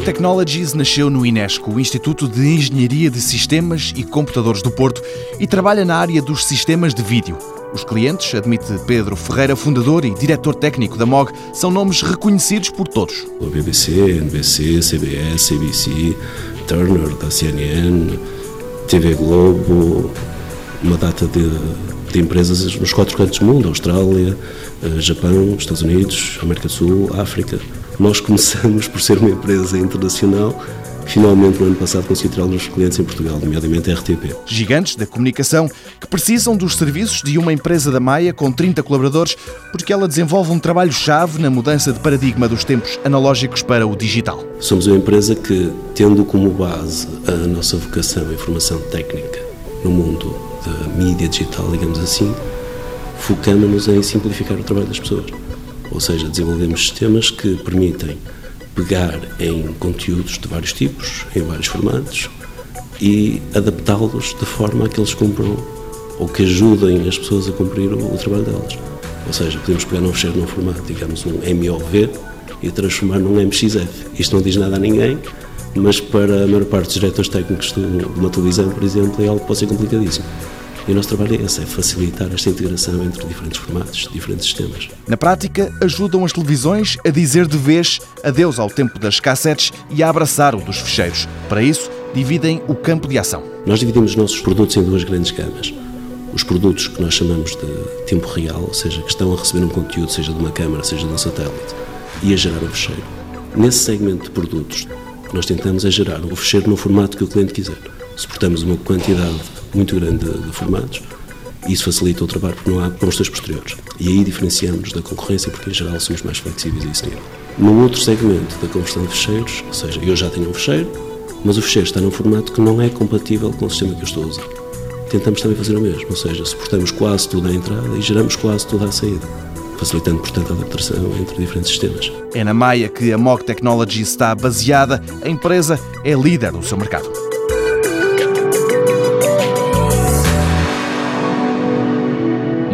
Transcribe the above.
Amog Technologies nasceu no Inesco, o Instituto de Engenharia de Sistemas e Computadores do Porto, e trabalha na área dos sistemas de vídeo. Os clientes, admite Pedro Ferreira, fundador e diretor técnico da MOG, são nomes reconhecidos por todos. A BBC, NBC, CBS, ABC, Turner, da CNN, TV Globo, uma data de, de empresas nos quatro cantos do mundo, Austrália, eh, Japão, Estados Unidos, América do Sul, África. Nós começamos por ser uma empresa internacional finalmente no ano passado conseguiu alguns clientes em Portugal, nomeadamente a RTP. Gigantes da comunicação que precisam dos serviços de uma empresa da Maia com 30 colaboradores porque ela desenvolve um trabalho-chave na mudança de paradigma dos tempos analógicos para o digital. Somos uma empresa que, tendo como base a nossa vocação em formação técnica no mundo da mídia digital, digamos assim, focamos-nos em simplificar o trabalho das pessoas. Ou seja, desenvolvemos sistemas que permitem pegar em conteúdos de vários tipos, em vários formatos e adaptá-los de forma a que eles cumpram ou que ajudem as pessoas a cumprir o, o trabalho delas. Ou seja, podemos pegar um fecheiro num formato, digamos um MOV, e transformar num MXF. Isto não diz nada a ninguém, mas para a maior parte dos diretores técnicos de uma televisão, por exemplo, é algo que pode ser complicadíssimo. E o nosso trabalho é esse, é facilitar esta integração entre diferentes formatos, diferentes sistemas. Na prática, ajudam as televisões a dizer de vez adeus ao tempo das cassetes e a abraçar o dos fecheiros. Para isso, dividem o campo de ação. Nós dividimos os nossos produtos em duas grandes gamas. Os produtos que nós chamamos de tempo real, ou seja, que estão a receber um conteúdo, seja de uma câmara, seja de um satélite, e a gerar um fecheiro. Nesse segmento de produtos, nós tentamos é gerar o fecheiro no formato que o cliente quiser. Suportamos uma quantidade muito grande de formatos e isso facilita o trabalho porque não há constras posteriores. E aí diferenciamos da concorrência porque, em geral, somos mais flexíveis a esse nível. No outro segmento da conversão de fecheiros, ou seja, eu já tenho um fecheiro, mas o fecheiro está num formato que não é compatível com o sistema que eu estou a usar. Tentamos também fazer o mesmo, ou seja, suportamos quase tudo à entrada e geramos quase tudo à saída facilitando, portanto, a adaptação entre diferentes sistemas. É na Maia que a Mog Technology está baseada. A empresa é líder no seu mercado.